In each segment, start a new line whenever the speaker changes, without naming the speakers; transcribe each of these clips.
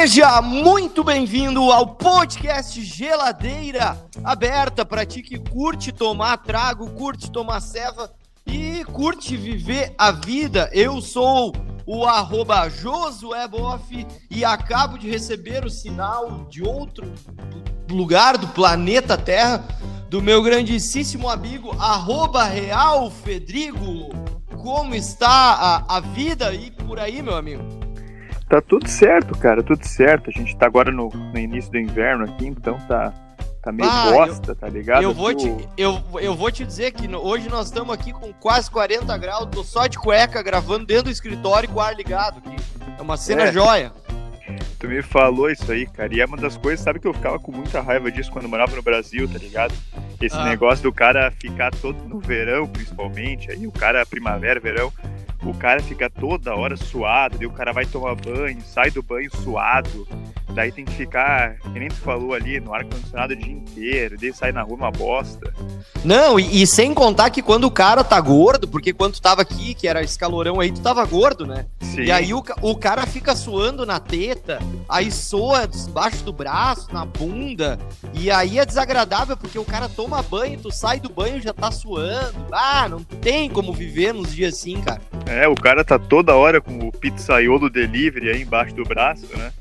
Seja muito bem-vindo ao podcast Geladeira Aberta para ti que curte tomar trago, curte tomar ceva e curte viver a vida. Eu sou o arroba Josué Boff e acabo de receber o sinal de outro lugar do planeta Terra do meu grandíssimo amigo arroba Real Fedrigo. Como está a, a vida aí por aí, meu amigo?
Tá tudo certo, cara, tudo certo. A gente tá agora no, no início do inverno aqui, então tá, tá meio ah, bosta,
eu,
tá ligado?
Eu vou, te, eu, eu vou te dizer que no, hoje nós estamos aqui com quase 40 graus, tô só de cueca gravando dentro do escritório com o ar ligado. Aqui. É uma cena é. joia.
Tu me falou isso aí, cara. E é uma das coisas, sabe que eu ficava com muita raiva disso quando morava no Brasil, tá ligado? Esse ah. negócio do cara ficar todo no verão, principalmente, aí o cara primavera, verão, o cara fica toda hora suado, daí o cara vai tomar banho, sai do banho suado, daí tem que ficar, que nem tu falou ali, no ar-condicionado o dia inteiro, daí sai na rua uma bosta.
Não, e, e, sem contar que quando o cara tá gordo, porque quando tu tava aqui, que era esse calorão aí, tu tava gordo, né? Sim. E aí o, o cara fica suando na teta, aí soa debaixo do braço, na bunda, e aí é desagradável porque o cara toma banho, tu sai do banho e já tá suando. Ah, não tem como viver nos dias assim, cara.
É, o cara tá toda hora com o pizzaiolo delivery aí embaixo do braço, né?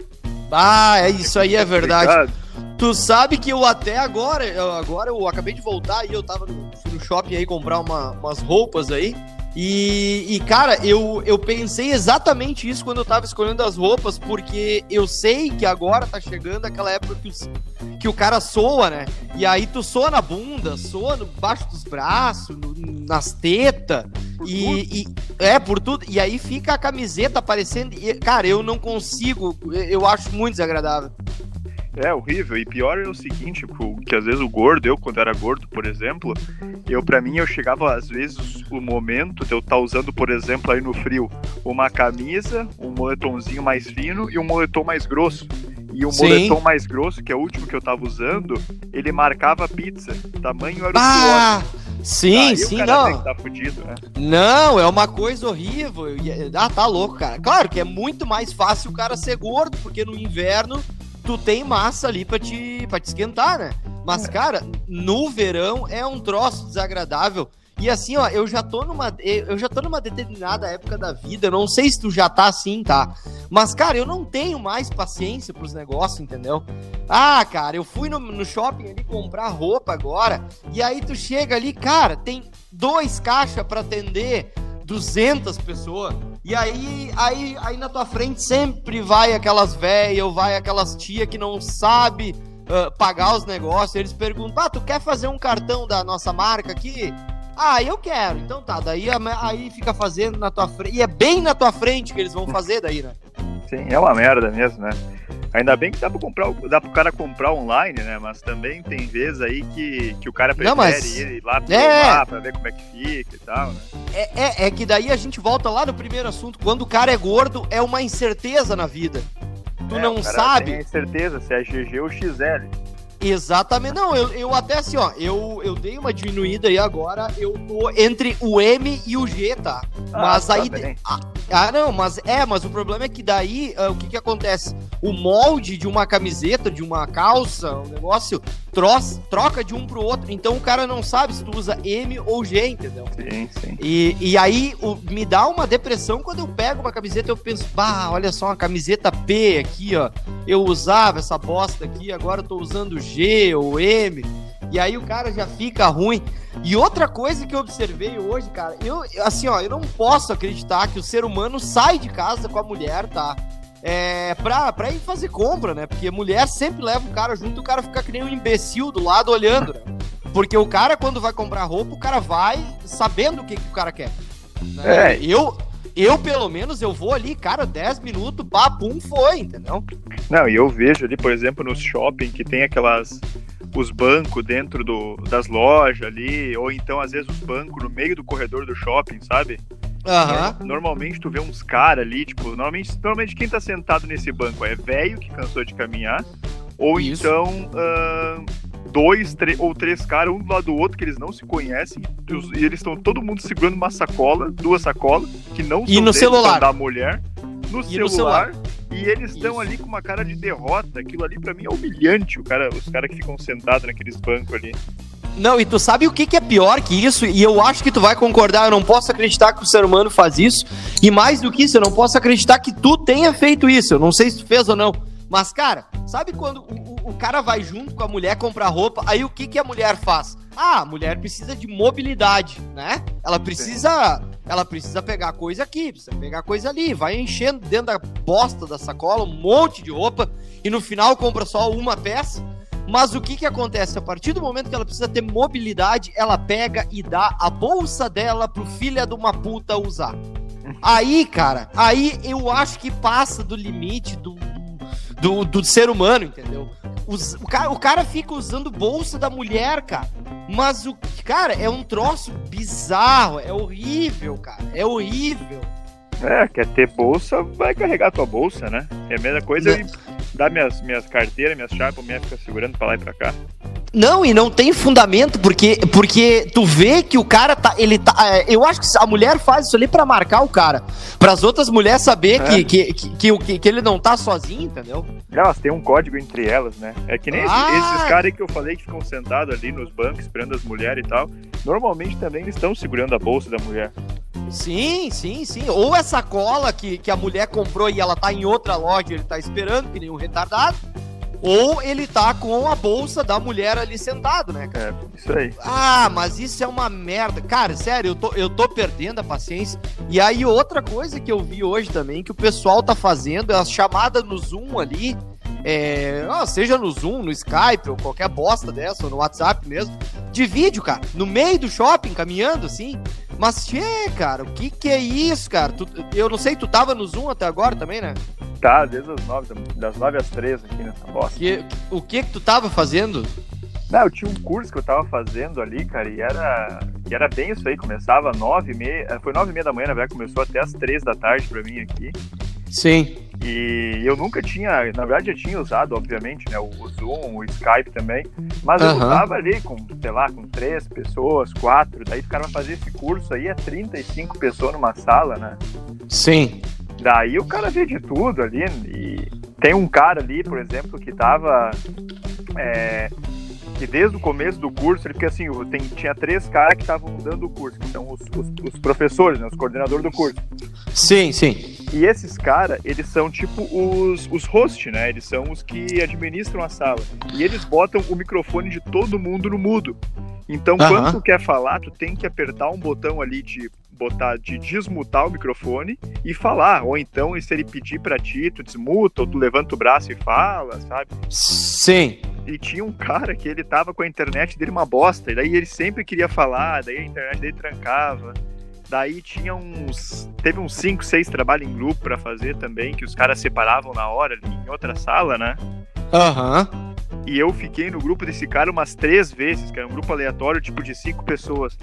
Ah, é isso aí é verdade. Tu sabe que eu até agora, eu, agora eu acabei de voltar e eu tava no, no shopping aí comprar uma, umas roupas aí. E, e, cara, eu, eu pensei exatamente isso quando eu tava escolhendo as roupas, porque eu sei que agora tá chegando aquela época que, os, que o cara soa, né? E aí tu soa na bunda, soa no, baixo dos braços, no, nas tetas. E, e, é, por tudo. E aí fica a camiseta aparecendo. E, cara, eu não consigo. Eu acho muito desagradável.
É horrível. E pior é o seguinte, que às vezes o gordo, eu quando era gordo, por exemplo, eu para mim eu chegava às vezes o momento de eu estar tá usando, por exemplo, aí no frio, uma camisa, um moletomzinho mais fino e um moletom mais grosso. E o Sim. moletom mais grosso, que é o último que eu tava usando, ele marcava pizza. Tamanho era o
ah! Sim, ah, sim, não.
Tá fudido, né?
Não, é uma coisa horrível. Ah, tá louco, cara. Claro que é muito mais fácil o cara ser gordo, porque no inverno tu tem massa ali pra te, pra te esquentar, né? Mas, é. cara, no verão é um troço desagradável. E assim, ó, eu já tô numa. Eu já tô numa determinada época da vida. Eu não sei se tu já tá assim, tá? Mas, cara, eu não tenho mais paciência pros negócios, entendeu? Ah, cara, eu fui no, no shopping ali comprar roupa agora. E aí tu chega ali, cara, tem dois caixas para atender 200 pessoas. E aí, aí, aí na tua frente sempre vai aquelas velhas, vai aquelas tia que não sabe uh, pagar os negócios. Eles perguntam: "Ah, tu quer fazer um cartão da nossa marca aqui?" Ah, eu quero. Então tá, daí aí fica fazendo na tua frente. E é bem na tua frente que eles vão fazer daí, né?
Sim, é uma merda mesmo, né? Ainda bem que dá pra comprar, dá pro cara comprar online, né? Mas também tem vezes aí que, que o cara prefere Não, mas... ir lá é... pra ver como é que fica e tal, né?
É, é, é que daí a gente volta lá no primeiro assunto. Quando o cara é gordo, é uma incerteza na vida. Tu é, não sabe. Tem
incerteza se é GG ou XL.
Exatamente. Não, eu, eu até assim, ó, eu, eu dei uma diminuída aí agora, eu tô entre o M e o G, tá? Ah, mas tá aí. Ah, ah, não, mas é, mas o problema é que daí, uh, o que que acontece? O molde de uma camiseta, de uma calça, um negócio, troça, troca de um pro outro. Então o cara não sabe se tu usa M ou G, entendeu?
Sim, sim.
E, e aí o, me dá uma depressão quando eu pego uma camiseta e eu penso, bah, olha só, uma camiseta P aqui, ó. Eu usava essa bosta aqui, agora eu tô usando G ou M. E aí o cara já fica ruim. E outra coisa que eu observei hoje, cara, eu assim, ó, eu não posso acreditar que o ser humano sai de casa com a mulher, tá? é, pra, pra ir fazer compra, né? Porque mulher sempre leva o cara junto o cara fica que nem um imbecil do lado olhando, né? Porque o cara, quando vai comprar roupa, o cara vai sabendo o que, que o cara quer. Né? É. Eu, eu, pelo menos, eu vou ali, cara, 10 minutos, papum, foi, entendeu?
Não, e eu vejo ali, por exemplo, no shopping, que tem aquelas os bancos dentro do, das lojas ali, ou então às vezes os bancos no meio do corredor do shopping, sabe?
Uhum.
Normalmente tu vê uns caras ali, tipo, normalmente, normalmente quem tá sentado nesse banco é velho que cansou de caminhar, ou Isso. então uh, dois ou três caras, um do lado do outro, que eles não se conhecem, e eles estão todo mundo segurando uma sacola, duas sacolas, que não
e são no celular.
da mulher, no celular, no celular, E eles estão ali com uma cara de derrota. Aquilo ali para mim é humilhante, o cara, os caras que ficam sentados naqueles bancos ali.
Não, e tu sabe o que, que é pior que isso? E eu acho que tu vai concordar, eu não posso acreditar que o ser humano faz isso. E mais do que isso, eu não posso acreditar que tu tenha feito isso. Eu não sei se tu fez ou não. Mas, cara, sabe quando o, o, cara vai junto com a mulher comprar roupa, aí o que, que a mulher faz? Ah, a mulher precisa de mobilidade, né? Ela precisa. Ela precisa pegar coisa aqui, precisa pegar coisa ali, vai enchendo dentro da bosta da sacola um monte de roupa e no final compra só uma peça. Mas o que que acontece? A partir do momento que ela precisa ter mobilidade, ela pega e dá a bolsa dela pro filho de uma puta usar. Aí, cara, aí eu acho que passa do limite do, do, do ser humano, entendeu? Os, o, cara, o cara fica usando bolsa da mulher, cara. Mas o cara é um troço bizarro, é horrível, cara. É horrível.
É, quer ter bolsa, vai carregar tua bolsa, né? É a mesma coisa né? Dar minhas, minhas carteiras, minhas chaves, a mulher fica segurando pra lá e pra cá.
Não, e não tem fundamento, porque, porque tu vê que o cara tá. Ele tá. É, eu acho que a mulher faz isso ali pra marcar o cara. Para as outras mulheres saber é. que, que, que, que, que, ele não tá sozinho, entendeu?
Elas têm um código entre elas, né? É que nem ah. esses, esses caras que eu falei que ficam sentados ali nos bancos esperando as mulheres e tal. Normalmente também eles estão segurando a bolsa da mulher.
Sim, sim, sim. Ou essa cola que, que a mulher comprou e ela tá em outra loja, ele tá esperando, que nem um retardado. Ou ele tá com a bolsa da mulher ali sentado, né,
cara? É, isso aí.
Ah, mas isso é uma merda. Cara, sério, eu tô, eu tô perdendo a paciência. E aí, outra coisa que eu vi hoje também, que o pessoal tá fazendo, é a chamada no Zoom ali. É, seja no Zoom, no Skype, ou qualquer bosta dessa, ou no WhatsApp mesmo, de vídeo, cara, no meio do shopping, caminhando assim. Mas, tchê, cara, o que que é isso, cara? Tu, eu não sei, tu tava no Zoom até agora também, né?
Tá, desde as nove, das nove às três aqui nessa bosta.
Que, o que que tu tava fazendo?
Não, eu tinha um curso que eu tava fazendo ali, cara, e era, e era bem isso aí, começava nove e meia, eh, foi nove e meia da manhã, na verdade, começou até as três da tarde pra mim aqui.
Sim.
E eu nunca tinha, na verdade, eu tinha usado, obviamente, né, o Zoom, o Skype também, mas eu usava ali com, sei lá, com três pessoas, quatro, daí o cara vai fazer esse curso aí, é 35 pessoas numa sala, né?
Sim.
Daí o cara vê de tudo ali. E tem um cara ali, por exemplo, que tava. É, que desde o começo do curso, ele, porque assim, tem, tinha três caras que estavam dando o curso, que são os, os, os, professores, né, os coordenadores do curso.
Sim, sim.
E esses caras, eles são tipo os, os hosts, né? Eles são os que administram a sala. E eles botam o microfone de todo mundo no mudo. Então, quando tu quer falar, tu tem que apertar um botão ali de botar de desmutar o microfone e falar. Ou então, se ele pedir para ti, tu desmuta, ou tu levanta o braço e fala, sabe?
Sim.
E tinha um cara que ele tava com a internet dele uma bosta, e daí ele sempre queria falar, daí a internet dele trancava. Daí tinha uns. Teve uns 5, 6 trabalhos em grupo para fazer também, que os caras separavam na hora ali em outra sala, né?
Aham. Uhum.
E eu fiquei no grupo desse cara umas três vezes, que era um grupo aleatório, tipo de cinco pessoas.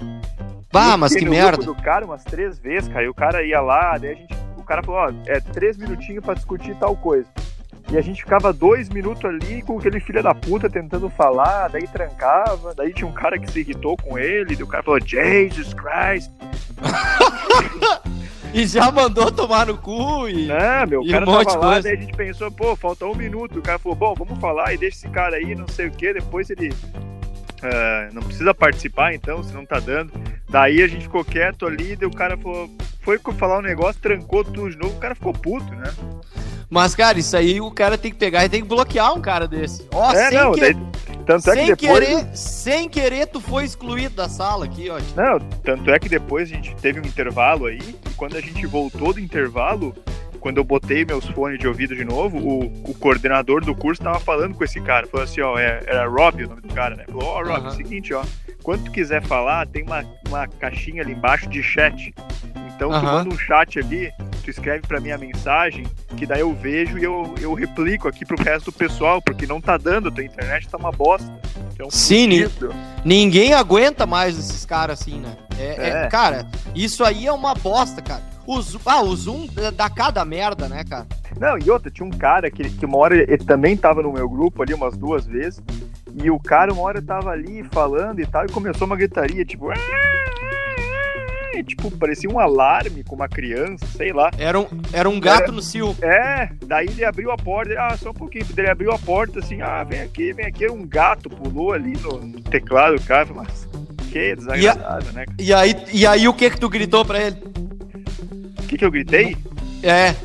Bah, mas que no merda.
Grupo do cara umas três vezes, cara. E o cara ia lá, daí a gente. O cara falou, ó, é três minutinhos para discutir tal coisa. E a gente ficava dois minutos ali com aquele filho da puta tentando falar, daí trancava, daí tinha um cara que se irritou com ele, e o cara falou, Jesus Christ.
e já mandou tomar no cu e.
Não, meu, o cara um tava lá, daí a gente pensou, pô, falta um minuto. O cara falou, bom, vamos falar e deixa esse cara aí, não sei o que, depois ele. Uh, não precisa participar então, se não tá dando. Daí a gente ficou quieto ali, daí o cara falou, foi falar um negócio, trancou tudo de novo, o cara ficou puto, né?
Mas, cara, isso aí o cara tem que pegar e tem que bloquear um cara desse.
Ó, é, sem, não, que... daí, tanto é sem
que depois... querer, sem querer, tu foi excluído da sala aqui, ó.
Não, tanto é que depois a gente teve um intervalo aí, e quando a gente voltou do intervalo, quando eu botei meus fones de ouvido de novo, o, o coordenador do curso tava falando com esse cara. Falou assim, ó, é, era Rob o nome do cara, né? Falou, ó, oh, Rob, uhum. é o seguinte, ó, quando tu quiser falar, tem uma, uma caixinha ali embaixo de chat. Então uhum. tu manda um chat ali, tu escreve para mim a mensagem, que daí eu vejo e eu, eu replico aqui pro resto do pessoal, porque não tá dando, tua internet tá uma bosta.
Então, Sim, ninguém aguenta mais esses caras assim, né? É, é. É, cara, isso aí é uma bosta, cara. O, ah, o Zoom dá cada merda, né, cara?
Não, e outra, tinha um cara que, que uma hora ele também tava no meu grupo ali umas duas vezes, e o cara uma hora tava ali falando e tal, e começou uma gritaria, tipo. Tinha, tipo, parecia um alarme com uma criança, sei lá.
Era um, era um gato era, no cio.
É, daí ele abriu a porta, ele, ah, só um pouquinho. Ele abriu a porta assim, ah, vem aqui, vem aqui. Um gato pulou ali no, no teclado do cara, mas que desagradável,
e
né?
E aí, e aí o que que tu gritou pra ele?
O que que eu gritei?
É.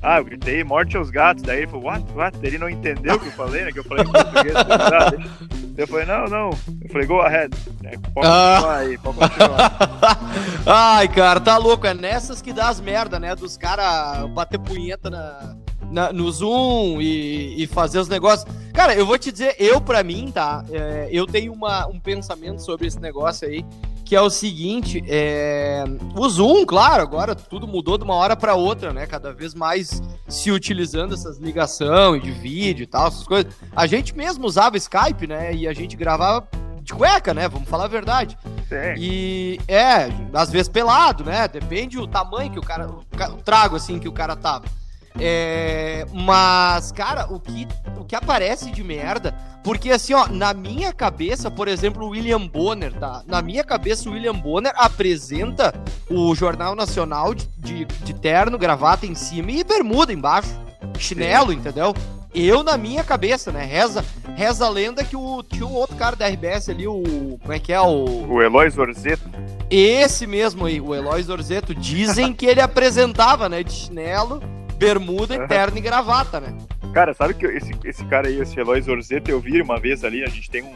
Ah, eu gritei morte aos gatos. Daí ele falou, what? What? Ele não entendeu o que eu falei, né? Que eu falei em português. eu falei, não, não. Eu falei, go ahead. É, pode ah. continuar aí, pode continuar.
Ai, cara, tá louco. É nessas que dá as merda, né? Dos caras bater punheta na, na, no Zoom e, e, fazer os negócios. Cara, eu vou te dizer, eu pra mim, tá? É, eu tenho uma, um pensamento sobre esse negócio aí que é o seguinte, é... o Zoom, claro, agora tudo mudou de uma hora para outra, né? Cada vez mais se utilizando essas ligações de vídeo e tal, essas coisas. A gente mesmo usava Skype, né? E a gente gravava de cueca, né? Vamos falar a verdade. Sim. E é, às vezes pelado, né? Depende do tamanho que o cara, o trago assim que o cara tava. É, mas, cara, o que, o que aparece de merda. Porque, assim, ó, na minha cabeça, por exemplo, o William Bonner, tá? Na minha cabeça, o William Bonner apresenta o Jornal Nacional de, de, de terno, gravata em cima e bermuda embaixo. Chinelo, Sim. entendeu? Eu, na minha cabeça, né? Reza, reza a lenda que o, tinha um outro cara da RBS ali, o. Como é que é? O.
O Eloy Zorzeto.
Esse mesmo aí, o Eloy Zorzeto. Dizem que ele apresentava, né? De chinelo bermuda, terno e gravata, né?
Cara, sabe que esse, esse cara aí, esse Eloy Zorzeto, eu vi uma vez ali, a gente tem um,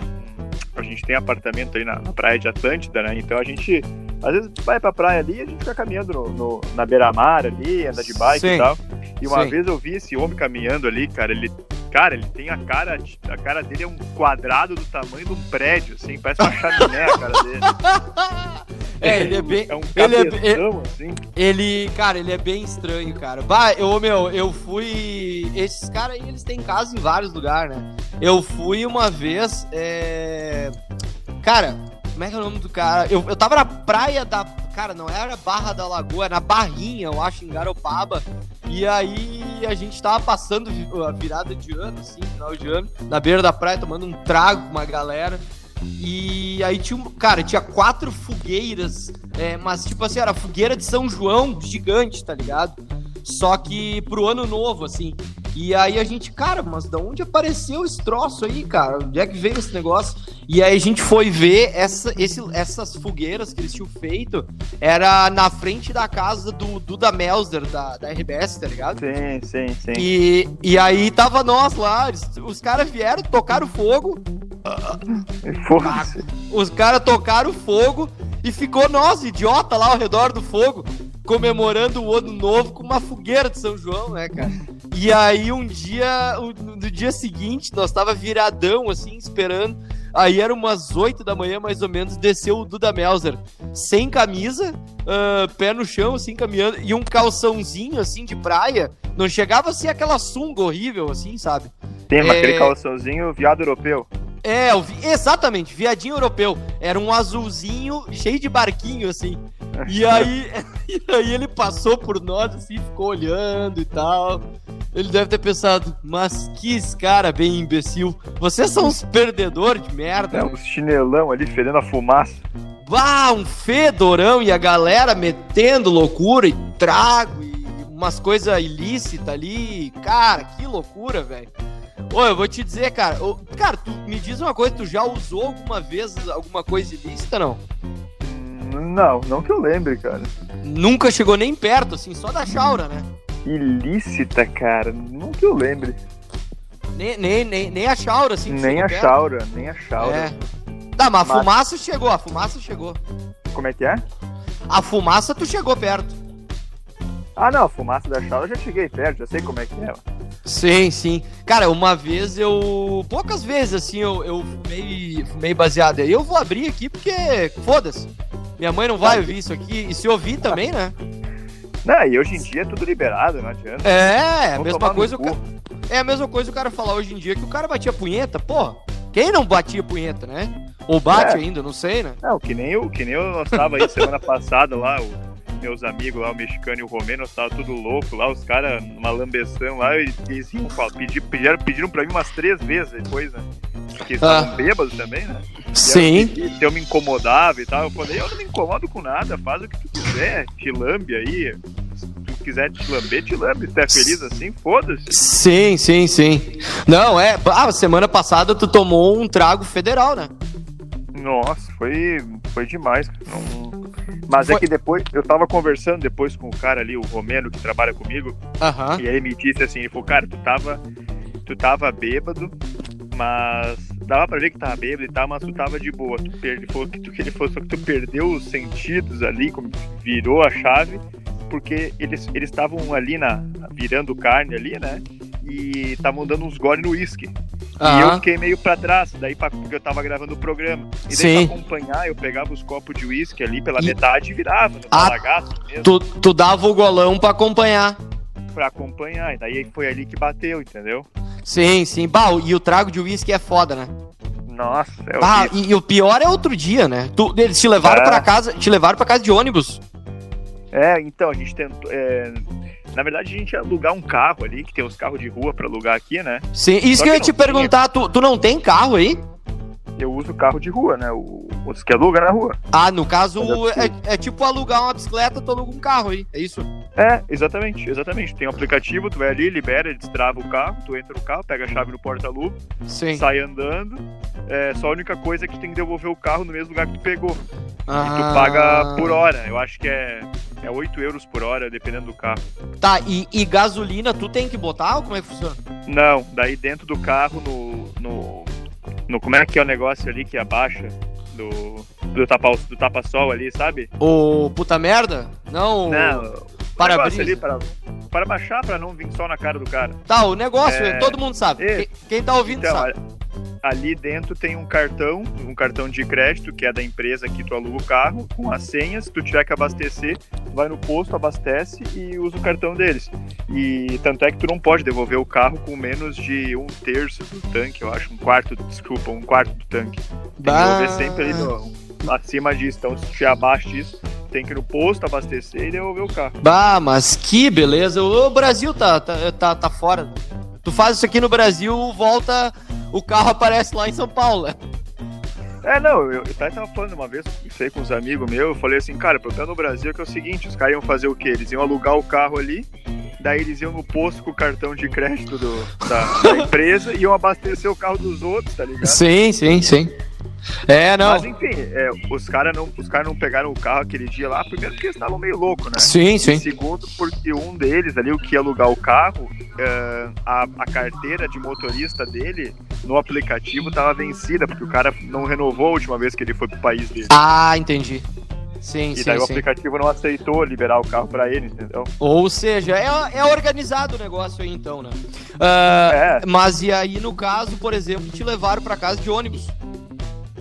a gente tem apartamento aí na, na, praia de Atlântida, né? Então a gente, às vezes, vai pra praia ali e a gente fica caminhando no, no na beira-mar ali, anda de bike Sim. e tal. E uma Sim. vez eu vi esse homem caminhando ali, cara, ele. Cara, ele tem a cara. A cara dele é um quadrado do tamanho de um prédio, assim, parece uma chaminé a cara dele.
É, ele é bem. É um ele, é, ele, assim. ele, cara, ele é bem estranho, cara. Bah, eu, meu, eu fui. Esses caras aí, eles têm casa em vários lugares, né? Eu fui uma vez. É... Cara, como é que é o nome do cara? Eu, eu tava na praia da. Cara, não era Barra da Lagoa, era na Barrinha, eu acho, em Garopaba. E aí a gente tava passando a virada de ano, assim, final de ano, na beira da praia, tomando um trago com uma galera. E aí tinha, cara, tinha quatro fogueiras, é, mas tipo assim, era fogueira de São João gigante, tá ligado? Só que pro ano novo, assim. E aí a gente, cara, mas da onde apareceu esse troço aí, cara? Onde é que veio esse negócio? E aí a gente foi ver essa, esse, essas fogueiras que eles tinham feito. Era na frente da casa do Duda Melzer, da, da RBS, tá ligado?
Sim, sim, sim.
E, e aí tava nós lá, os caras vieram, tocaram fogo. Os caras tocaram fogo e ficou nós, idiota, lá ao redor do fogo comemorando o ano novo com uma fogueira de São João, né, cara? E aí um dia, no dia seguinte, nós tava viradão, assim, esperando. Aí era umas 8 da manhã, mais ou menos, desceu o Duda Melzer, sem camisa, uh, pé no chão, assim, caminhando, e um calçãozinho, assim, de praia. Não chegava a ser aquela sunga horrível, assim, sabe?
Tem é... aquele calçãozinho viado europeu.
É, exatamente, viadinho europeu. Era um azulzinho cheio de barquinho, assim. E aí, e aí ele passou por nós, assim, ficou olhando e tal. Ele deve ter pensado, mas que cara bem imbecil. Vocês são uns perdedores de merda.
É, um chinelão ali fedendo a fumaça.
Bah, um fedorão e a galera metendo loucura e trago e umas coisas ilícitas ali. Cara, que loucura, velho. Ô, eu vou te dizer, cara. Ô, cara, tu me diz uma coisa, tu já usou alguma vez alguma coisa ilícita, não?
Não, não que eu lembre, cara.
Nunca chegou nem perto, assim, só da chaura, né?
Ilícita, cara, não que eu lembre.
Nem, nem, nem, nem a chaura, assim.
Nem a perto. chaura, nem a chaura. É.
Tá, mas a fumaça chegou, a fumaça chegou.
Como é que é?
A fumaça tu chegou perto.
Ah, não, a fumaça da chaura eu já cheguei perto, já sei como é que é.
Sim, sim. Cara, uma vez eu. Poucas vezes, assim, eu, eu fumei, fumei baseado. E eu vou abrir aqui porque. Foda-se. Minha mãe não vai ouvir isso aqui. E se ouvir também, né?
Não, e hoje em dia é tudo liberado, não adianta.
É, é a mesma coisa. O ca... É a mesma coisa o cara falar hoje em dia que o cara batia punheta. Pô, quem não batia punheta, né? Ou bate é. ainda, não sei, né?
Não, que nem eu, que nem eu estava aí semana passada lá, o meus amigos lá, o mexicano e o romeno, tava tudo louco lá, os caras numa lambeção lá, e eles iam pedir, pediram, pediram pra mim umas três vezes depois, né? Porque eles estavam
Ah.
bêbados também, né? E
Sim.
eu, pedi, se eu me incomodava e tal, eu falei, eu não me incomodo com nada, faz o que tu quiser, te lambe aí. Se tu quiser te lamber, te lambe. Se tu é feliz assim, foda-se.
Sim, sim, sim. Não, é. Ah, semana passada tu tomou um trago federal, né?
Nossa, foi, foi demais. Não- Mas
Foi-
é que depois, eu tava conversando depois com o cara ali, o Romeno, que trabalha comigo, e ele me disse assim, ele falou, cara, tu tava, tu tava bêbado, mas dava pra ver que tava bêbado e tal, mas tu tava de boa. Tu per... Ele falou que, tu, que ele falou só que tu perdeu os sentidos ali, como virou a chave, porque eles eles estavam ali na virando carne ali, né? E estavam dando uns gole no uísque. E eu fiquei meio pra trás, daí pra, porque eu tava gravando o programa. E daí
Sim.
pra acompanhar, eu pegava os copos de uísque ali pela
E-
metade e virava no
Ah,
mesmo
Tu, tu dava o golão pra acompanhar.
pra acompanhar. E daí foi ali que bateu, entendeu?
Sim, sim. Bah, e o trago de uísque é foda, né?
Nossa, é
Ah,
horrível.
e, e o pior é outro dia, né? Tu, eles te levaram
É.
pra casa, te levaram para casa de ônibus.
É, então, a gente tentou. é, Na verdade, a gente ia alugar um carro ali, que tem os carros de rua pra alugar aqui, né?
Sim, isso
Só
que eu
que
ia te perguntar, tu, tu não tem carro aí?
Eu uso carro de rua, né? O- Os que alugam na rua.
Ah, no caso,
é
é, é tipo alugar uma bicicleta, tu aluga um carro aí, é isso?
É, exatamente, exatamente. Tem um aplicativo, tu vai ali, libera, ele destrava o carro, tu entra no carro, pega a chave no porta-luva, sai andando. É, só a única coisa é que tu tem que devolver o carro no mesmo lugar que tu pegou.
Ah,
E tu paga por hora. Eu acho que é, é 8 euros por hora, dependendo do carro.
Tá, e, e gasolina tu tem que botar ou como é que funciona?
Não, daí dentro do carro, no. no, no como é que é o negócio ali que abaixa do. Do tapa, do tapa-sol ali, sabe?
O puta merda? Não,
Não, negócio ali para, para baixar, pra não vir sol na cara do cara.
Tá, o negócio,
É,
todo mundo sabe. Quem, quem tá ouvindo
Então,
sabe.
ali dentro tem um cartão, um cartão de crédito, que é da empresa que tu aluga o carro, com as senhas. Se tu tiver que abastecer, vai no posto, abastece e usa o cartão deles. E tanto é que tu não pode devolver o carro com menos de um terço do tanque, eu acho, um quarto, desculpa, um quarto do tanque. Tem que devolver sempre ali no, acima disso. Então, se tu abaixo disso, tem que ir no posto, abastecer e devolver o carro.
Bah, mas que beleza. O Brasil tá, tá, tá, tá fora. Tu faz isso aqui no Brasil, volta, o carro aparece lá em São Paulo.
É, não, eu, eu tava falando uma vez, isso aí com uns amigos meus, eu falei assim, cara, o problema no Brasil é que é o seguinte, os caras iam fazer o quê? Eles iam alugar o carro ali, daí eles iam no posto com o cartão de crédito do, da, da empresa e iam abastecer o carro dos outros, tá ligado?
Sim, sim, sim. É, não.
Mas enfim, é, os caras não, os cara não pegaram o carro aquele dia lá, primeiro porque eles estavam meio loucos, né?
Sim,
E
sim.
segundo, porque um deles ali, o que ia alugar o carro, é, a, a carteira de motorista dele no aplicativo tava vencida, porque o cara não renovou a última vez que ele foi pro país dele.
Ah, entendi. Sim,
E
sim,
daí o
sim.
aplicativo não aceitou liberar o carro pra ele, entendeu?
Ou seja, é, é organizado o negócio aí então, né? Ah,
É.
Mas e aí, no caso, por exemplo, te levaram pra casa de ônibus.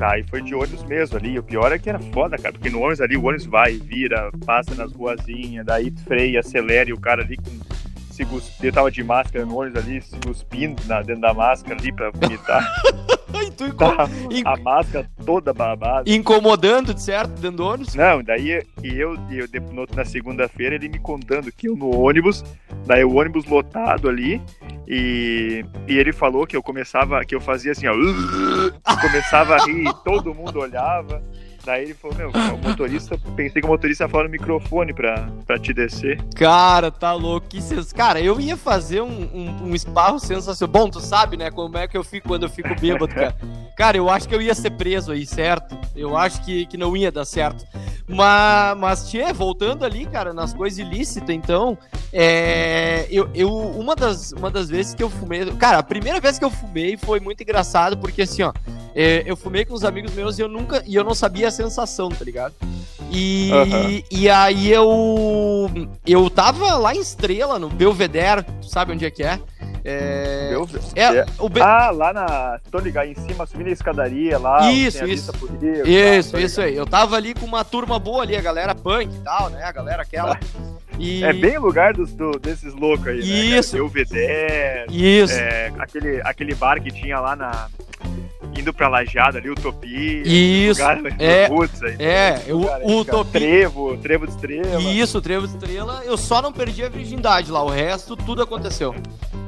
Tá, e foi de ônibus mesmo ali. O pior é que era foda, cara, porque no ônibus ali o ônibus vai, vira, passa nas ruazinhas, daí freia, acelera e o cara ali com. Se eu tava de máscara no ônibus ali, se cuspindo na, dentro da máscara ali pra vomitar.
Tu
Tá, a máscara toda babada.
incomodando, de certo, dentro do ônibus.
Não, daí e eu, e eu no- na segunda-feira ele me contando que eu no ônibus, daí o ônibus lotado ali, e, e ele falou que eu começava, que eu fazia assim, ó, começava a rir, todo mundo olhava. Daí ele falou, meu, o motorista, pensei que o motorista ia falar no microfone pra, pra te descer.
Cara, tá louco. Que sens... Cara, eu ia fazer um, um, um esparro sensacional. Bom, tu sabe, né, como é que eu fico quando eu fico bêbado, cara. Cara, eu acho que eu ia ser preso aí, certo? Eu acho que, que não ia dar certo. Mas, mas tchê, voltando ali, cara, nas coisas ilícitas, então, é, eu, eu uma, das, uma das vezes que eu fumei... Cara, a primeira vez que eu fumei foi muito engraçado, porque assim, ó, eu fumei com uns amigos meus e eu nunca... E eu não sabia a sensação, tá ligado? E,
Aham.
e aí eu... Eu tava lá em Estrela, no Belvedere, tu sabe onde é que é? É... É, o Be-
Ah, lá na. Tô ligado, em cima, subindo a escadaria lá.
Isso, isso.
rio,
Isso,
tá,
isso aí. Eu tava ali com uma turma boa ali, a galera punk e tal, né? A galera aquela. E...
É bem o lugar dos, do- desses loucos aí, né?
Isso.
Cara? Belvedere,
Isso.
é, aquele, aquele bar que tinha lá na. Indo pra Lajada ali, Utopia.
Isso.
Lugar,
é,
putz, aí,
é, o,
cara,
o
fica
Utopia.
Trevo, Trevo de Estrela.
Isso, Trevo de Estrela. Eu só não perdi a virgindade lá, o resto tudo aconteceu.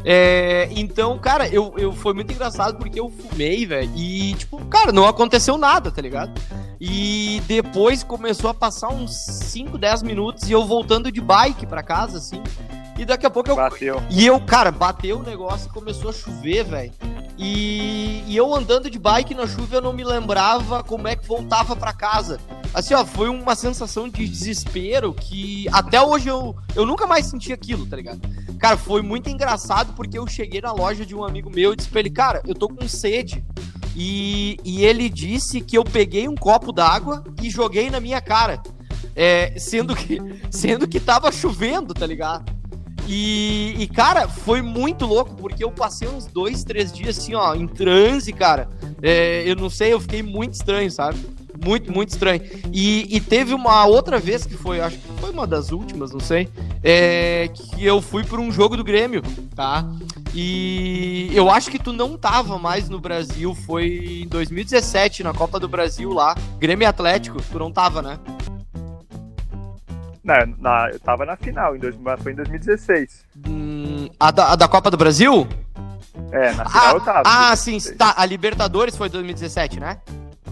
É, então, cara, eu, eu foi muito engraçado porque eu fumei, velho. E, tipo, cara, não aconteceu nada, tá ligado? E depois começou a passar uns 5, 10 minutos e eu voltando de bike pra casa, assim. E daqui a pouco eu.
Bateu.
E eu, cara, bateu o negócio e começou a chover, velho. E, e eu andando de bike na chuva, eu não me lembrava como é que voltava pra casa. Assim, ó, foi uma sensação de desespero que até hoje eu, eu nunca mais senti aquilo, tá ligado? Cara, foi muito engraçado porque eu cheguei na loja de um amigo meu e disse pra ele, cara, eu tô com sede. E, e ele disse que eu peguei um copo d'água e joguei na minha cara. É, sendo que sendo que tava chovendo, tá ligado? E, e, cara, foi muito louco, porque eu passei uns dois, três dias assim, ó, em transe, cara. É, eu não sei, eu fiquei muito estranho, sabe? Muito, muito estranho. E, e, teve uma outra vez que foi, acho que foi uma das últimas, não sei, é, que eu fui para um jogo do Grêmio, tá? E eu acho que tu não tava mais no Brasil, foi em 2017, na Copa do Brasil lá, Grêmio Atlético, tu não tava, né?
Na, na, eu tava na final, em dois, foi em 2016.
Hum, a, da, a da Copa do Brasil?
É, na final
ah,
eu tava.
Ah, sim, tá. A Libertadores foi 2017, né?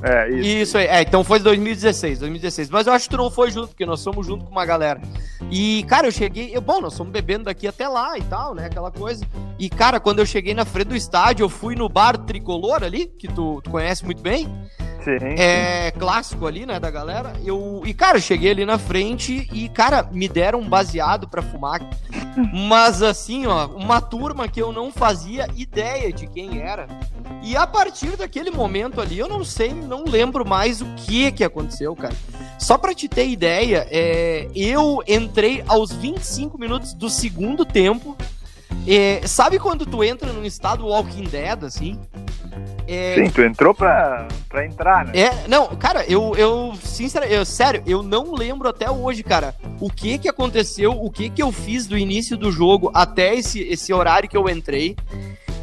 É, isso.
Isso aí. É, então foi 2016, 2016. Mas eu acho que tu não foi junto, porque nós somos junto com uma galera. E, cara, eu cheguei. Eu, bom, nós fomos bebendo daqui até lá e tal, né? Aquela coisa. E, cara, quando eu cheguei na frente do estádio, eu fui no bar tricolor ali, que tu, tu conhece muito bem.
Sim.
É clássico ali, né, da galera. Eu, e, cara, eu cheguei ali na frente e, cara, me deram um baseado pra fumar. Mas, assim, ó, uma turma que eu não fazia ideia de quem era. E a partir daquele momento ali, eu não sei, não lembro mais o que que aconteceu, cara. Só pra te ter ideia, é, eu entrei aos 25 minutos do segundo tempo. É, sabe quando tu entra num estado Walking Dead, assim?
É, Sim, tu entrou pra, pra entrar, né?
É, não, cara, eu, eu, sinceramente, eu, sério, eu não lembro até hoje, cara, o que que aconteceu, o que que eu fiz do início do jogo até esse, esse horário que eu entrei.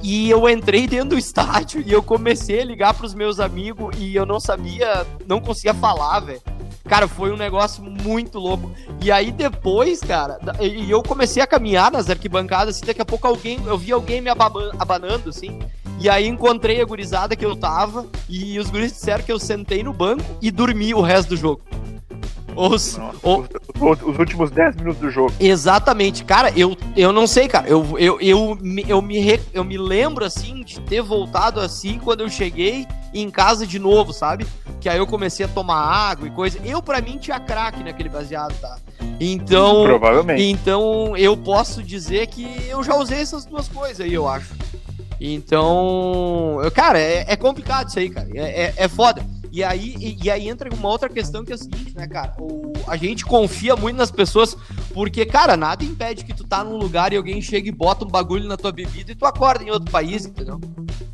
E eu entrei dentro do estádio e eu comecei a ligar pros meus amigos e eu não sabia, não conseguia falar, velho. Cara, foi um negócio muito louco. E aí depois, cara, e eu comecei a caminhar nas arquibancadas, assim, daqui a pouco alguém, eu vi alguém me abanando, assim. E aí encontrei a gurizada que eu tava e os guris disseram que eu sentei no banco e dormi o resto do jogo. Os,
Nossa, o... os, os, últimos 10 minutos do jogo.
Exatamente, cara, eu, eu não sei, cara. Eu, eu, eu, eu, me, eu me lembro assim de ter voltado assim quando eu cheguei em casa de novo, sabe? Que aí eu comecei a tomar água e coisa. Eu, para mim, tinha crack naquele baseado, tá? Então.
Provavelmente.
Então eu posso dizer que eu já usei essas duas coisas aí, eu acho. Então, cara, é, é complicado isso aí, cara. É, é, é foda. E aí, e, e, aí entra uma outra questão que é o seguinte, né, cara? O, a gente confia muito nas pessoas, porque, cara, nada impede que tu tá num lugar e alguém chega e bota um bagulho na tua bebida e tu acorda em outro país, entendeu?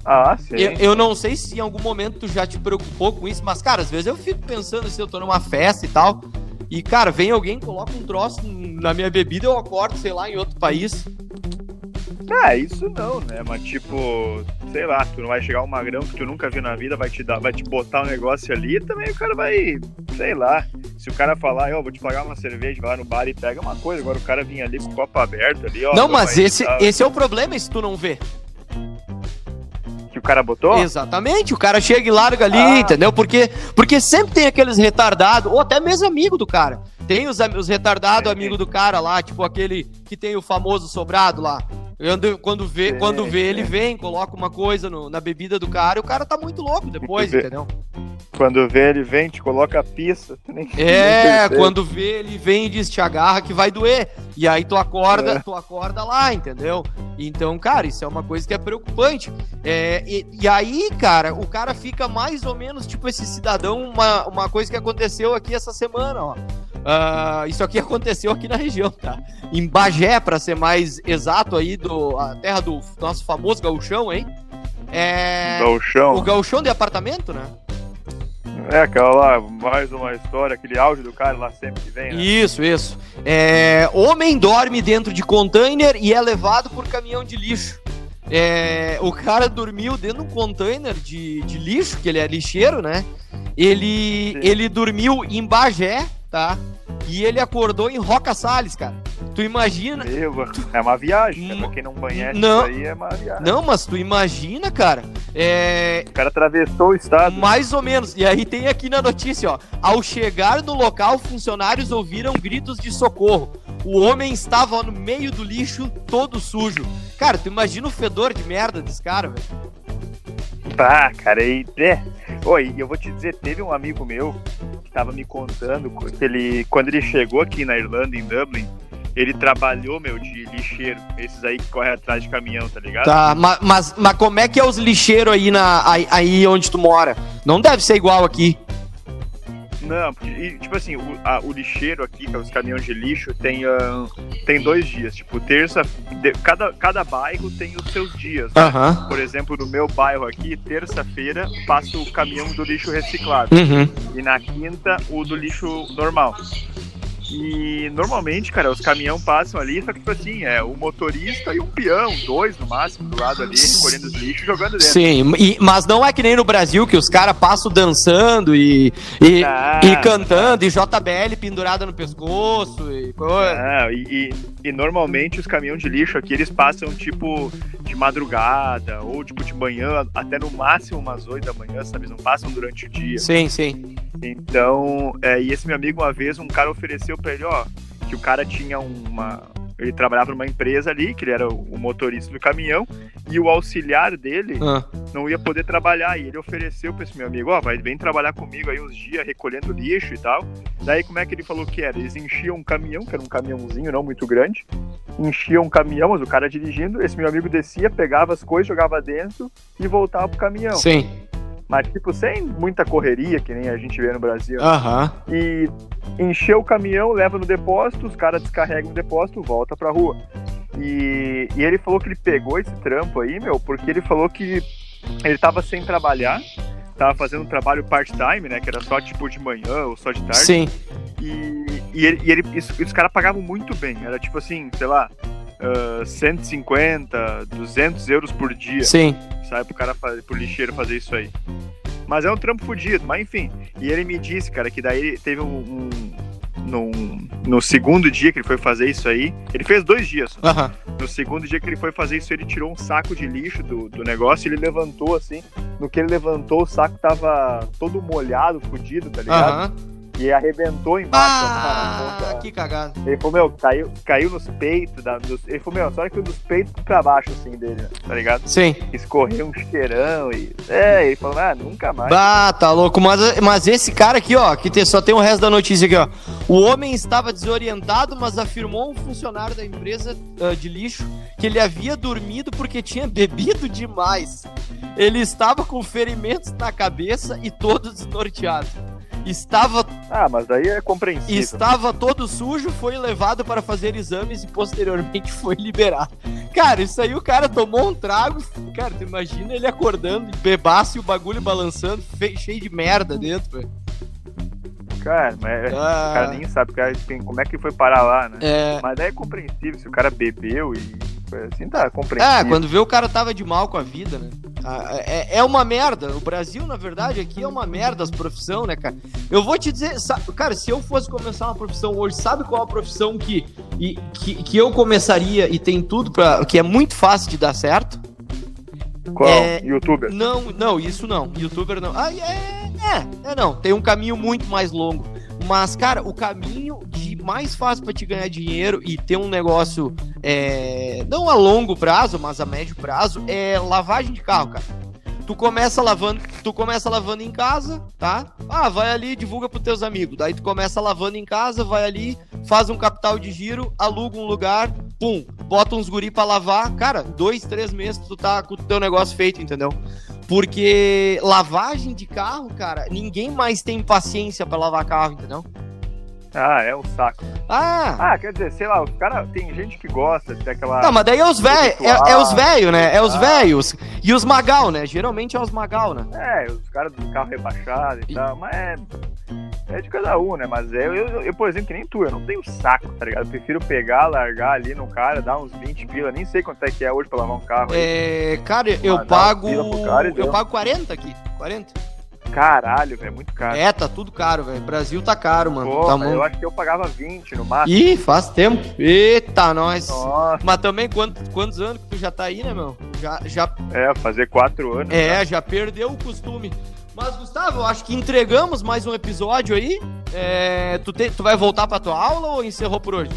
Ah, sim.
Eu, eu não sei se em algum momento tu já te preocupou com isso, mas, cara, às vezes eu fico pensando se eu tô numa festa e tal. E, cara, vem alguém, coloca um troço na minha bebida, eu acordo, sei lá, em outro país.
Ah, isso não, né? Mas tipo, sei lá, tu não vai chegar um magrão que tu nunca viu na vida, vai te dar, vai te botar um negócio ali, também o cara vai, sei lá. Se o cara falar, ó, vou te pagar uma cerveja, vai lá no bar e pega uma coisa, agora o cara vinha ali com o copo aberto ali, ó.
Não, mas esse, esse é o problema, se tu não vê.
Que o cara botou?
Exatamente, o cara chega e larga ali, ah. entendeu? Porque, porque sempre tem aqueles retardados, ou até mesmo amigo do cara. Tem os, os retardados é, amigos do cara lá, tipo aquele que tem o famoso sobrado lá. Ando, quando vê, é, quando vê ele vem, coloca uma coisa no, na bebida do cara e o cara tá muito louco depois, entendeu?
Quando vê ele vem, te coloca a pista. Nem,
é, nem quando vê ele vem e diz, te agarra que vai doer. E aí tu acorda, é. tu acorda lá, entendeu? Então, cara, isso é uma coisa que é preocupante. É, e, e, aí, cara, o cara fica mais ou menos tipo esse cidadão, uma, uma coisa que aconteceu aqui essa semana, ó. Uh, isso aqui aconteceu aqui na região, tá? Em Bagé, para ser mais exato aí, do, a terra do nosso famoso gauchão, hein? É...
Gauchão.
O gauchão de apartamento, né?
É, aquela lá, mais uma história, aquele áudio do cara lá sempre que vem, né?
Isso, isso. É, homem dorme dentro de container e é levado por caminhão de lixo. É, o cara dormiu dentro de um container de, de lixo, que ele é lixeiro, né? Ele, ele dormiu em Bagé, tá? E ele acordou em Roca Salles, cara. Tu imagina.
Meu, é uma viagem. Né? Pra quem não conhece
não,
isso aí, é uma viagem.
Não, mas tu imagina, cara. É...
O cara atravessou o estado.
Mais ou menos. E aí tem aqui na notícia, ó. Ao chegar no local, funcionários ouviram gritos de socorro. O homem estava no meio do lixo, todo sujo. Cara, tu imagina o fedor de merda desse cara, velho.
Tá, cara, e. É. Oi, eu vou te dizer, teve um amigo meu que tava me contando que ele, quando ele chegou aqui na Irlanda, em Dublin, ele trabalhou, meu, de lixeiro. Esses aí que correm atrás de caminhão, tá ligado?
Tá, mas, mas, mas como é que é os lixeiros aí, na, aí, aí onde tu mora? Não deve ser igual aqui.
Não, porque, tipo assim, o, a, o lixeiro aqui, que é os caminhões de lixo, tem, uh, tem dois dias. Tipo, terça. De, cada, cada bairro tem os seus dias.
Né? Uhum.
Por exemplo, no meu bairro aqui, terça-feira passa o caminhão do lixo reciclado.
Uhum.
E na quinta, o do lixo normal. E normalmente, cara, os caminhão passam ali, só que tipo assim, é o motorista e um peão, dois no máximo, do lado ali, recolhendo os lixos jogando dentro.
Sim, e, mas não é que nem no Brasil, que os caras passam dançando e, e, ah, e cantando, e JBL pendurada no pescoço e coisa.
Ah, e, e, e, normalmente os caminhões de lixo aqui, eles passam tipo de madrugada, ou tipo de manhã, até no máximo umas oito da manhã, sabe? Eles não passam durante o dia.
Sim, sim.
Então, é, e esse meu amigo, uma vez, um cara ofereceu pra ele, ó, que o cara tinha uma. Ele trabalhava numa empresa ali, que ele era o motorista do caminhão, e o auxiliar dele ah. não ia poder trabalhar. E ele ofereceu pra esse meu amigo, ó, vai, vem trabalhar comigo aí uns dias recolhendo lixo e tal. Daí como é que ele falou que era? Eles enchiam um caminhão, que era um caminhãozinho não muito grande, enchiam um caminhão, mas o cara dirigindo, esse meu amigo descia, pegava as coisas, jogava dentro e voltava pro caminhão.
Sim
mas tipo, sem muita correria, que nem a gente vê no Brasil.
Aham.
Uhum. E encheu o caminhão, leva no depósito, os caras descarregam no depósito, volta pra rua. E, e ele falou que ele pegou esse trampo aí, meu, porque ele falou que ele tava sem trabalhar, tava fazendo um trabalho part-time, né, que era só tipo de manhã ou só de tarde.
Sim.
E, e, ele, e ele, isso, os caras pagavam muito bem, era tipo assim, sei lá, uh, 150, 200 euros por dia.
Sim.
Sabe, pro cara fazer, pro lixeiro fazer isso aí. Mas é um trampo fodido, mas enfim. E ele me disse, cara, que daí teve um, um no, no segundo dia que ele foi fazer isso aí, ele fez dois dias.
Uhum.
No segundo dia que ele foi fazer isso, ele tirou um saco de lixo do, do negócio e ele levantou assim. No que ele levantou, o saco tava todo molhado, fudido, tá ligado? Uhum. E arrebentou embaixo.
Ah, cara, que cagada.
Ele falou, meu, caiu, caiu nos peitos. Da, nos, ele falou, meu, só que dos peitos pra baixo, assim, dele, tá ligado?
Sim.
Escorreu um cheirão e. É, ele falou, ah, nunca mais.
Bah, tá louco. Mas, mas esse cara aqui, ó, que tem, só tem o resto da notícia aqui, ó. O homem estava desorientado, mas afirmou um funcionário da empresa uh, de lixo que ele havia dormido porque tinha bebido demais. Ele estava com ferimentos na cabeça e todo desnorteado. Estava.
Ah, mas daí é compreensível.
Estava todo sujo, foi levado para fazer exames e posteriormente foi liberado. Cara, isso aí o cara tomou um trago. Cara, tu imagina ele acordando, bebaço e o bagulho balançando, cheio de merda dentro, velho.
Cara, mas ah. o cara nem sabe como é que foi parar lá, né?
É...
Mas daí é compreensível se o cara bebeu e assim, tá compreensível.
É, quando vê o cara tava de mal com a vida, né? Ah, é, é uma merda. O Brasil, na verdade, aqui é uma merda as profissões, né, cara? Eu vou te dizer, sabe, cara, se eu fosse começar uma profissão hoje, sabe qual a profissão que, e, que, que eu começaria e tem tudo para que é muito fácil de dar certo?
Qual? É, Youtuber?
Não, não, isso não. Youtuber não. Ah, é, é, é não. Tem um caminho muito mais longo. Mas, cara, o caminho de mais fácil para te ganhar dinheiro e ter um negócio é, não a longo prazo, mas a médio prazo é lavagem de carro, cara. Tu começa lavando, tu começa lavando em casa, tá? Ah, vai ali, divulga pros teus amigos. Daí tu começa lavando em casa, vai ali, faz um capital de giro, aluga um lugar, pum, bota uns guri pra lavar. Cara, dois, três meses tu tá com o teu negócio feito, entendeu? Porque lavagem de carro, cara, ninguém mais tem paciência para lavar carro, entendeu?
Ah, é um saco.
Ah!
Ah, quer dizer, sei lá, os cara tem gente que gosta de ter aquela.
Não, mas daí é os velhos. É, é, os velhos, né? É os ah. velhos. E os magal, né? Geralmente é os magal, né?
É, os caras do carro rebaixado e, e... tal, mas é. é de cada um, né? Mas eu, eu, eu, por exemplo, que nem tu, eu não tenho saco, tá ligado? Eu prefiro pegar, largar ali no cara, dar uns 20 pila, nem sei quanto é que é hoje pra lavar um carro.
É, cara, eu pago. Cara eu pago 40 aqui. 40.
Caralho, velho, é muito caro.
É, tá tudo caro, velho. Brasil tá caro, mano.
Pô,
tá
eu acho que eu pagava 20 no máximo.
Ih, faz tempo. Eita, nós. Nossa. Mas também, quantos, quantos anos que tu já tá aí, né, meu? Já, já...
É, fazer quatro anos.
É, né? já perdeu o costume. Mas, Gustavo, eu acho que entregamos mais um episódio aí. É, tu, te, tu vai voltar pra tua aula ou encerrou por hoje?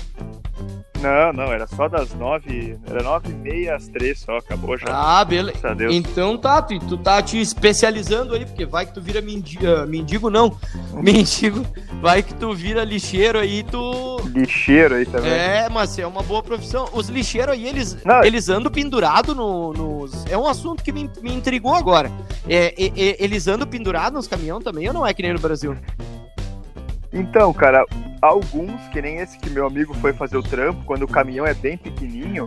Não, não, era só das nove. Era nove e meia às três só, acabou já.
Ah, beleza. Então tá, tu, tu tá te especializando aí, porque vai que tu vira mendigo. Uh, mendigo não. mendigo. Vai que tu vira lixeiro aí, tu.
Lixeiro aí também.
É, mas é uma boa profissão. Os lixeiros aí, eles, eles andam pendurados no, nos. É um assunto que me, me intrigou agora. É, é, é, eles andam pendurados nos caminhões também ou não é que nem no Brasil?
Então, cara, alguns, que nem esse que meu amigo foi fazer o trampo, quando o caminhão é bem pequenininho,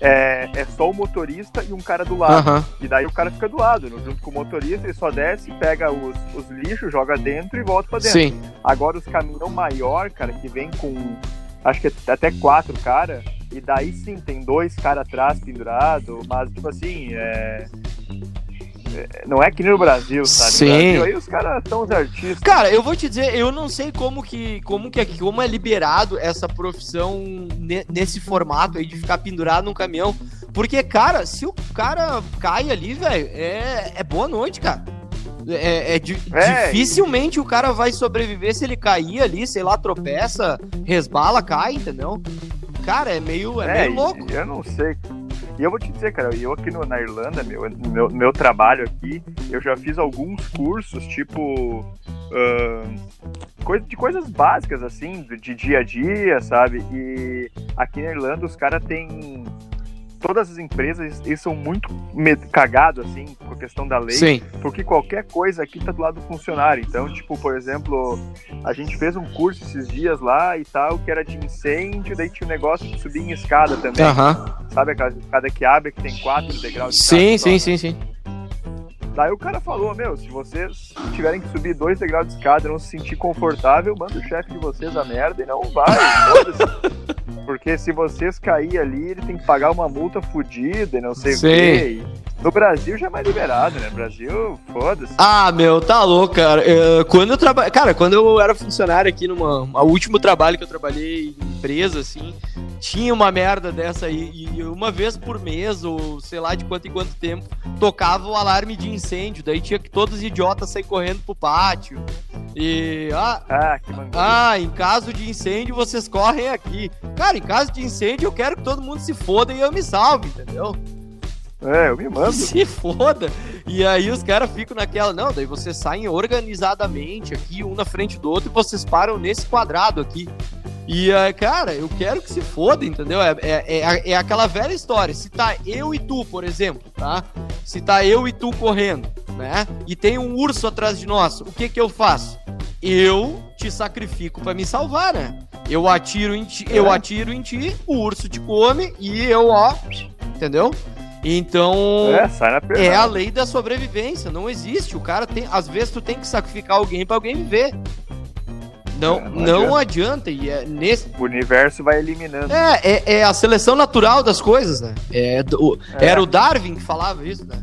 é, é só o motorista e um cara do lado. Uhum. E daí o cara fica do lado, junto com o motorista, ele só desce, pega os, os lixos, joga dentro e volta pra dentro. Sim. Agora os caminhão maior, cara, que vem com acho que até quatro cara, e daí sim tem dois caras atrás pendurado, mas tipo assim, é não é que nem no Brasil, sabe?
Sim.
Brasil, aí os caras são os artistas.
Cara, eu vou te dizer, eu não sei como que como que como é liberado essa profissão nesse formato aí de ficar pendurado num caminhão, porque cara, se o cara cai ali, velho, é, é boa noite, cara. É, é, é, dificilmente o cara vai sobreviver se ele cair ali, sei lá, tropeça, resbala, cai, entendeu? Cara, é meio, é, é meio louco.
Eu não sei. E eu vou te dizer, cara, eu aqui no, na Irlanda, meu, meu, meu trabalho aqui, eu já fiz alguns cursos, tipo. Uh, coisa, de coisas básicas, assim, de, dia a dia, sabe? E aqui na Irlanda os caras têm todas as empresas eles são muito cagados, assim, com a questão da lei.
Sim.
Porque qualquer coisa aqui tá do lado do funcionário. Então, tipo, por exemplo, a gente fez um curso esses dias lá e tal, que era de incêndio, daí tinha um negócio de subir em escada também.
Uhum.
Sabe aquela escada que abre, que tem quatro degraus de
Sim, sim, sim, sim.
Daí o cara falou, meu, se vocês tiverem que subir dois degraus de escada e não se sentir confortável, manda o chefe de vocês a merda e não vai. Porque se vocês cair ali, ele tem que pagar uma multa fodida e não sei Sim. o quê. No Brasil já é mais liberado, né? Brasil, foda-se.
Ah, meu, tá louco, cara. Eu, quando eu trabalhei. Cara, quando eu era funcionário aqui numa. O último trabalho que eu trabalhei em empresa, assim, tinha uma merda dessa aí. E uma vez por mês, ou sei lá de quanto em quanto tempo, tocava o alarme de incêndio. Daí tinha que todos os idiotas sair correndo pro pátio. E. Ah, ah, que ah, em caso de incêndio, vocês correm aqui. Cara, em caso de incêndio, eu quero que todo mundo se foda e eu me salve, entendeu?
É, eu me mando.
Se foda. E aí os caras ficam naquela, não, daí vocês saem organizadamente aqui, um na frente do outro, e vocês param nesse quadrado aqui. E, cara, eu quero que se foda, entendeu? É, é, é, é, aquela velha história. Se tá eu e tu, por exemplo, tá? Se tá eu e tu correndo, né? E tem um urso atrás de nós, o que que eu faço? Eu te sacrifico para me salvar, né? Eu atiro em ti, eu é. atiro em ti, o urso te come e eu, ó, entendeu? Então, é, é, a lei da sobrevivência, não existe. O cara tem, às vezes tu tem que sacrificar alguém para alguém viver. Não, é, não, não adianta. adianta. e é nesse
o universo vai eliminando.
É, é, é a seleção natural das coisas, né? É, é. Era o Darwin que falava isso, né?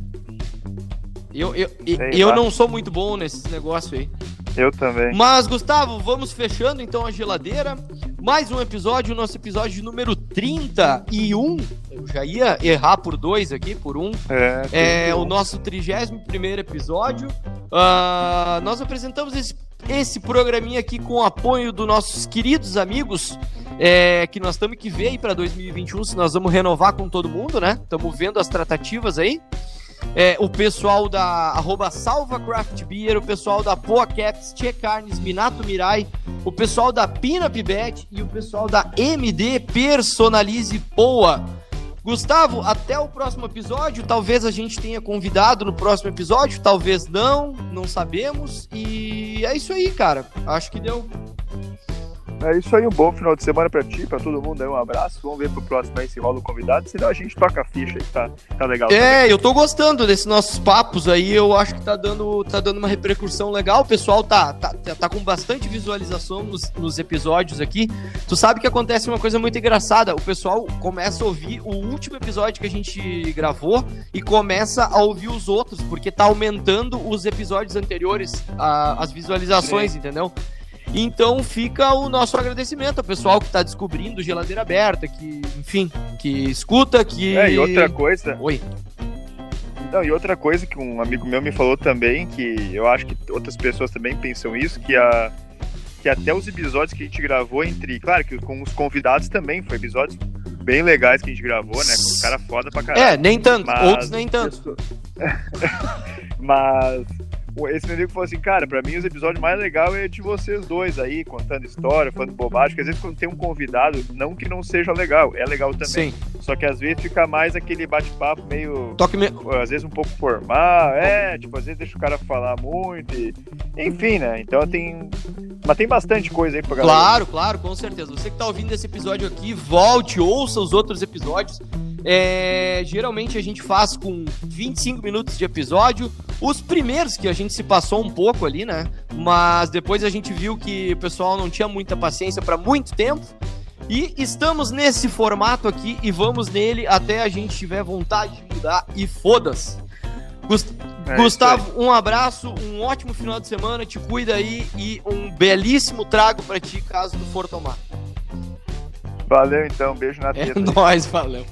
Eu, eu, Sei, eu não sou muito bom nesses negócios aí.
Eu também.
Mas, Gustavo, vamos fechando então a geladeira. Mais um episódio, nosso episódio número 31. Eu já ia errar por dois aqui, por um. É, é o nosso 31 episódio. Uh, nós apresentamos esse, esse programinha aqui com o apoio dos nossos queridos amigos. É, que nós estamos que ver aí para 2021 se nós vamos renovar com todo mundo, né? Estamos vendo as tratativas aí é, o pessoal da arroba Salva Craft Beer, o pessoal da Poa Caps, Tchê Carnes, Minato Mirai, o pessoal da Pina Pibet e o pessoal da MD Personalize Poa. Gustavo, até o próximo episódio. Talvez a gente tenha convidado no próximo episódio, talvez não, não sabemos. E é isso aí, cara. Acho que deu.
É isso aí, um bom final de semana pra ti, pra todo mundo aí, um abraço. Vamos ver pro próximo aí se rola o convidado, senão a gente toca a ficha aí, tá, tá legal.
É, também. eu tô gostando desses nossos papos aí, eu acho que tá dando, tá dando uma repercussão legal, o pessoal tá, tá tá, tá com bastante visualização nos, nos, episódios aqui. Tu sabe que acontece uma coisa muito engraçada. O pessoal começa a ouvir o último episódio que a gente gravou e começa a ouvir os outros, porque tá aumentando os episódios anteriores, a, as visualizações, Sim. entendeu? Então fica o nosso agradecimento ao pessoal que está descobrindo Geladeira Aberta, que, enfim, que escuta, que.
É, e outra coisa.
Oi.
Não, e outra coisa que um amigo meu me falou também, que eu acho que outras pessoas também pensam isso, que a que até os episódios que a gente gravou entre, claro que com os convidados também, foi episódios bem legais que a gente gravou, né? Com os caras foda pra caralho.
É, nem tanto, mas... outros nem tanto.
mas esse meu amigo falou assim, cara, pra mim os episódios mais legais é de vocês dois aí, contando história, falando bobagem, porque às vezes quando tem um convidado, não que não seja legal, é legal também. Sim. Só que às vezes fica mais aquele bate-papo meio.
Toque me...
Às vezes um pouco formal, é, tipo, às vezes deixa o cara falar muito. E... Enfim, né? Então tem. Mas tem bastante coisa aí pra
galera. Claro, claro, com certeza. Você que tá ouvindo esse episódio aqui, volte, ouça os outros episódios. É, geralmente a gente faz com 25 minutos de episódio. Os primeiros que a gente se passou um pouco ali, né? Mas depois a gente viu que o pessoal não tinha muita paciência para muito tempo. E estamos nesse formato aqui e vamos nele até a gente tiver vontade de mudar e foda-se. Gust é Gustavo, um abraço, um ótimo final de semana, te cuida aí e um belíssimo trago para ti caso tu for tomar.
Valeu então, beijo na
teta. É nóis, valeu.